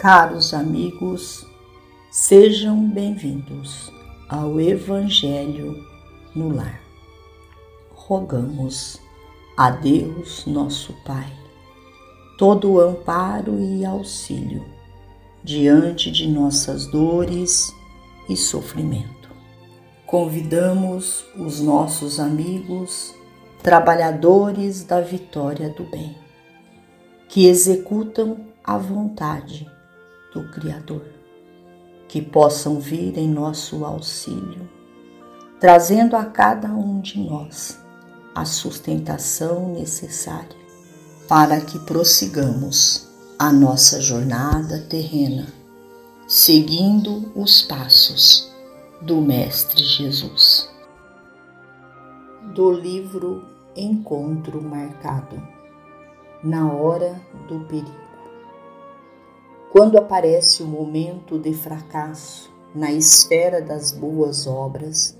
Caros amigos, sejam bem-vindos ao Evangelho no Lar. Rogamos a Deus, nosso Pai, todo o amparo e auxílio diante de nossas dores e sofrimento. Convidamos os nossos amigos, trabalhadores da vitória do bem, que executam a vontade do Criador, que possam vir em nosso auxílio, trazendo a cada um de nós a sustentação necessária para que prossigamos a nossa jornada terrena, seguindo os passos do Mestre Jesus. Do livro Encontro Marcado, na hora do perigo. Quando aparece o momento de fracasso na esfera das boas obras,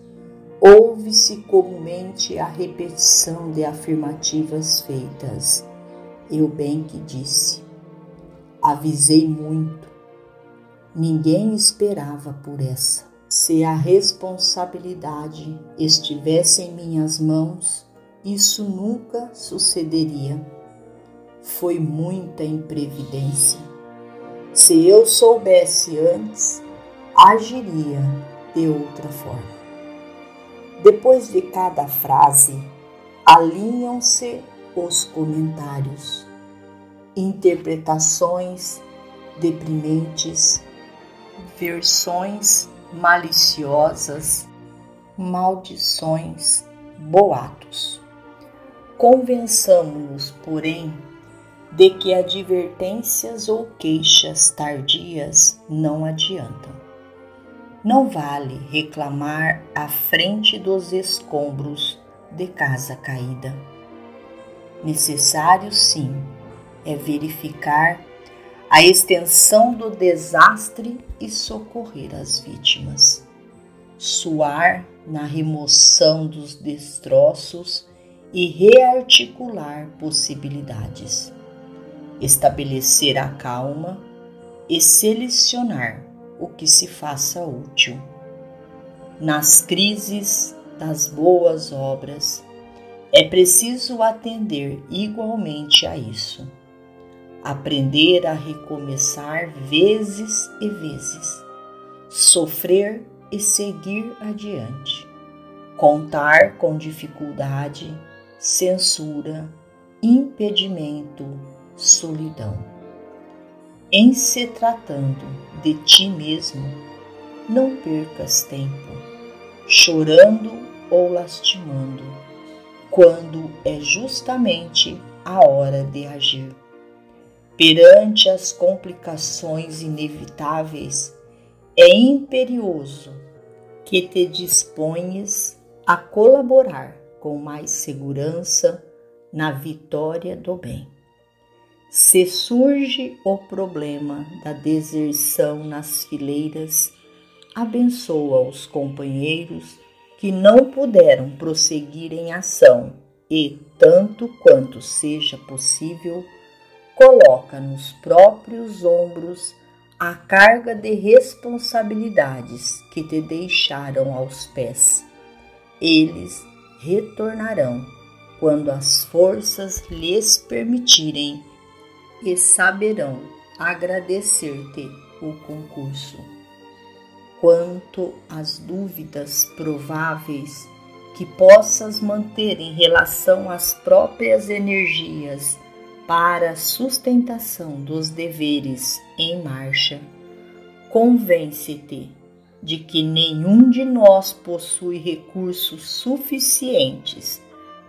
ouve-se comumente a repetição de afirmativas feitas. Eu bem que disse, avisei muito, ninguém esperava por essa. Se a responsabilidade estivesse em minhas mãos, isso nunca sucederia. Foi muita imprevidência se eu soubesse antes, agiria de outra forma. Depois de cada frase, alinham-se os comentários, interpretações deprimentes, versões maliciosas, maldições, boatos. Convençamos-nos, porém, de que advertências ou queixas tardias não adiantam. Não vale reclamar à frente dos escombros de casa caída. Necessário, sim, é verificar a extensão do desastre e socorrer as vítimas. Suar na remoção dos destroços e rearticular possibilidades estabelecer a calma e selecionar o que se faça útil. Nas crises das boas obras, é preciso atender igualmente a isso. Aprender a recomeçar vezes e vezes, sofrer e seguir adiante, contar com dificuldade, censura, impedimento, solidão. Em se tratando de ti mesmo, não percas tempo, chorando ou lastimando, quando é justamente a hora de agir. Perante as complicações inevitáveis, é imperioso que te disponhas a colaborar com mais segurança na vitória do bem. Se surge o problema da deserção nas fileiras, abençoa os companheiros que não puderam prosseguir em ação e, tanto quanto seja possível, coloca nos próprios ombros a carga de responsabilidades que te deixaram aos pés. Eles retornarão quando as forças lhes permitirem e saberão agradecer-te o concurso. Quanto às dúvidas prováveis que possas manter em relação às próprias energias para a sustentação dos deveres em marcha, convence-te de que nenhum de nós possui recursos suficientes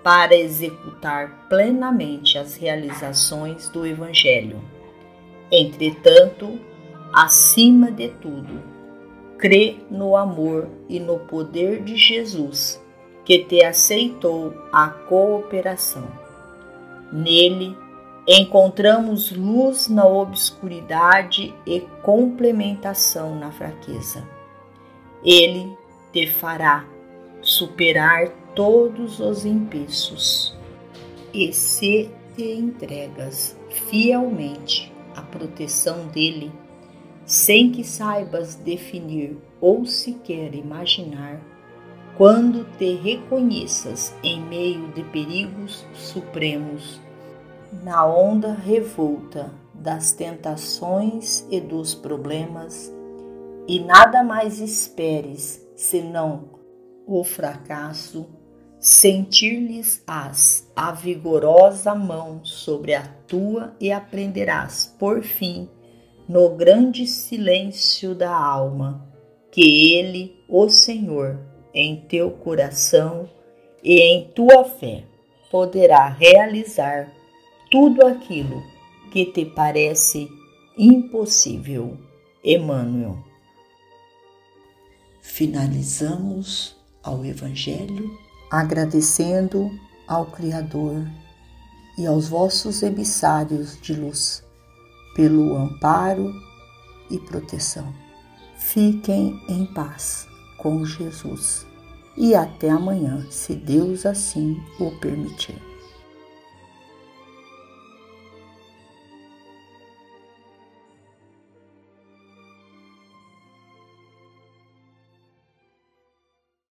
para executar plenamente as realizações do Evangelho. Entretanto, acima de tudo, crê no amor e no poder de Jesus, que te aceitou a cooperação. Nele, encontramos luz na obscuridade e complementação na fraqueza. Ele te fará superar todos os empeços. E se te entregas fielmente à proteção dele, sem que saibas definir ou sequer imaginar, quando te reconheças em meio de perigos supremos, na onda revolta das tentações e dos problemas, e nada mais esperes senão o fracasso, sentir-lhes-ás a vigorosa mão sobre a tua e aprenderás, por fim, no grande silêncio da alma, que Ele, o Senhor, em teu coração e em tua fé, poderá realizar tudo aquilo que te parece impossível. Emmanuel. Finalizamos ao Evangelho agradecendo ao Criador e aos vossos emissários de luz pelo amparo e proteção. Fiquem em paz com Jesus e até amanhã, se Deus assim o permitir.